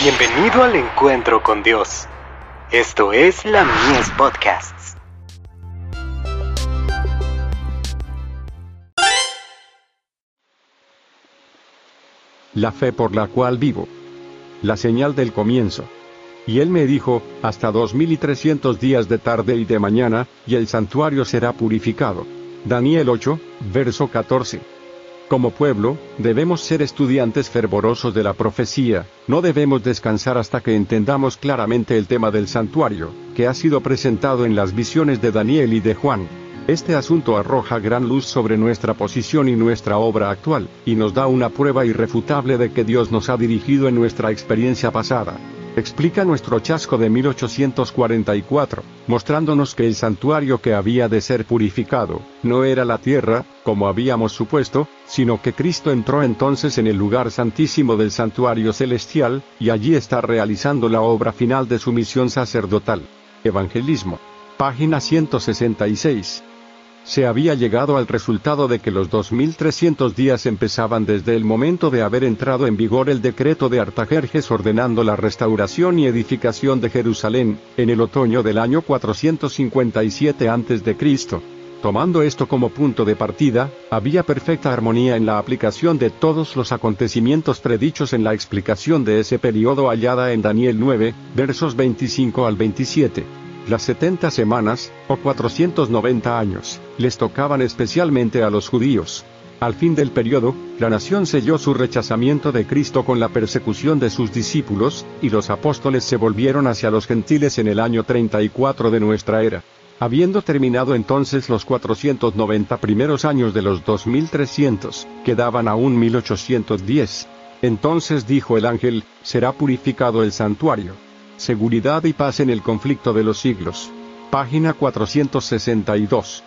Bienvenido al encuentro con Dios. Esto es la Mies Podcasts. La fe por la cual vivo. La señal del comienzo. Y él me dijo, hasta dos mil y trescientos días de tarde y de mañana, y el santuario será purificado. Daniel 8, verso 14. Como pueblo, debemos ser estudiantes fervorosos de la profecía, no debemos descansar hasta que entendamos claramente el tema del santuario, que ha sido presentado en las visiones de Daniel y de Juan. Este asunto arroja gran luz sobre nuestra posición y nuestra obra actual, y nos da una prueba irrefutable de que Dios nos ha dirigido en nuestra experiencia pasada explica nuestro chasco de 1844, mostrándonos que el santuario que había de ser purificado, no era la tierra, como habíamos supuesto, sino que Cristo entró entonces en el lugar santísimo del santuario celestial, y allí está realizando la obra final de su misión sacerdotal. Evangelismo. Página 166 se había llegado al resultado de que los 2300 días empezaban desde el momento de haber entrado en vigor el decreto de Artajerjes ordenando la restauración y edificación de Jerusalén, en el otoño del año 457 a.C. Tomando esto como punto de partida, había perfecta armonía en la aplicación de todos los acontecimientos predichos en la explicación de ese periodo hallada en Daniel 9, versos 25 al 27. Las 70 semanas, o 490 años, les tocaban especialmente a los judíos. Al fin del periodo, la nación selló su rechazamiento de Cristo con la persecución de sus discípulos, y los apóstoles se volvieron hacia los gentiles en el año 34 de nuestra era. Habiendo terminado entonces los 490 primeros años de los 2300, quedaban aún 1810. Entonces dijo el ángel, será purificado el santuario Seguridad y paz en el conflicto de los siglos. Página 462.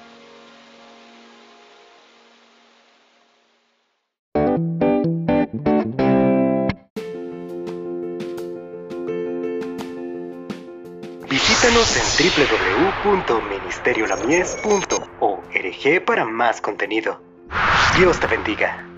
Visítanos en www.ministeriolamies.org para más contenido. Dios te bendiga.